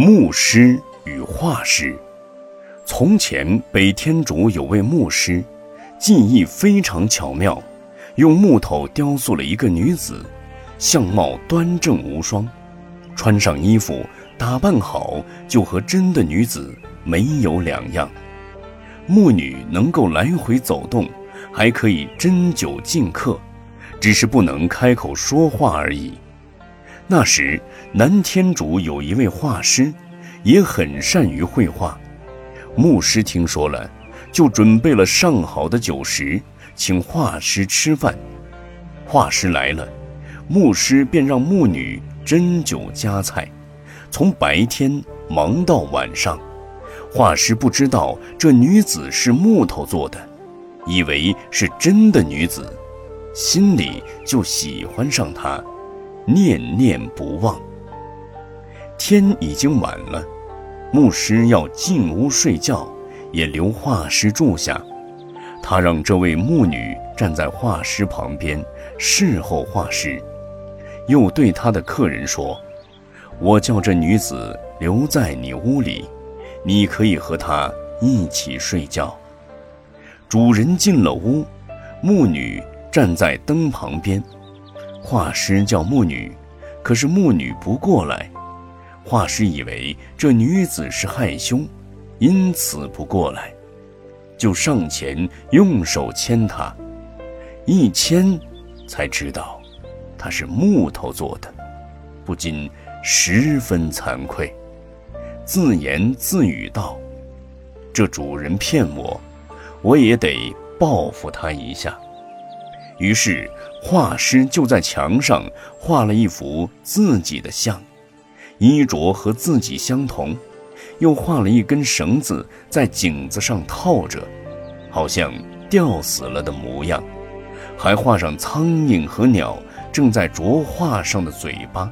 牧师与画师。从前，北天竺有位牧师，技艺非常巧妙，用木头雕塑了一个女子，相貌端正无双，穿上衣服，打扮好，就和真的女子没有两样。木女能够来回走动，还可以针灸进客，只是不能开口说话而已。那时，南天竺有一位画师，也很善于绘画。牧师听说了，就准备了上好的酒食，请画师吃饭。画师来了，牧师便让牧女斟酒夹菜，从白天忙到晚上。画师不知道这女子是木头做的，以为是真的女子，心里就喜欢上她。念念不忘。天已经晚了，牧师要进屋睡觉，也留画师住下。他让这位牧女站在画师旁边侍候画师，又对他的客人说：“我叫这女子留在你屋里，你可以和她一起睡觉。”主人进了屋，牧女站在灯旁边。画师叫牧女，可是牧女不过来。画师以为这女子是害羞，因此不过来，就上前用手牵她。一牵，才知道她是木头做的，不禁十分惭愧，自言自语道：“这主人骗我，我也得报复他一下。”于是。画师就在墙上画了一幅自己的像，衣着和自己相同，又画了一根绳子在颈子上套着，好像吊死了的模样，还画上苍蝇和鸟正在啄画上的嘴巴。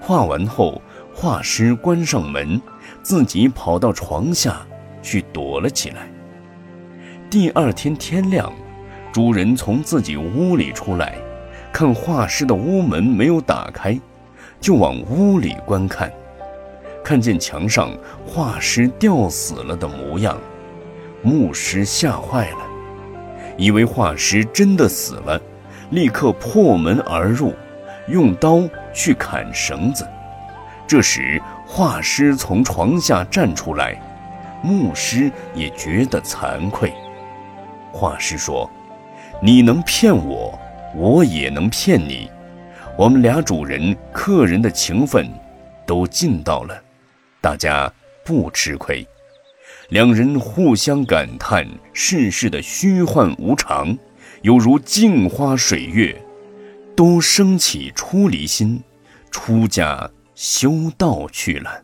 画完后，画师关上门，自己跑到床下去躲了起来。第二天天亮。主人从自己屋里出来，看画师的屋门没有打开，就往屋里观看，看见墙上画师吊死了的模样，牧师吓坏了，以为画师真的死了，立刻破门而入，用刀去砍绳子。这时画师从床下站出来，牧师也觉得惭愧。画师说。你能骗我，我也能骗你，我们俩主人客人的情分都尽到了，大家不吃亏。两人互相感叹世事的虚幻无常，犹如镜花水月，都升起出离心，出家修道去了。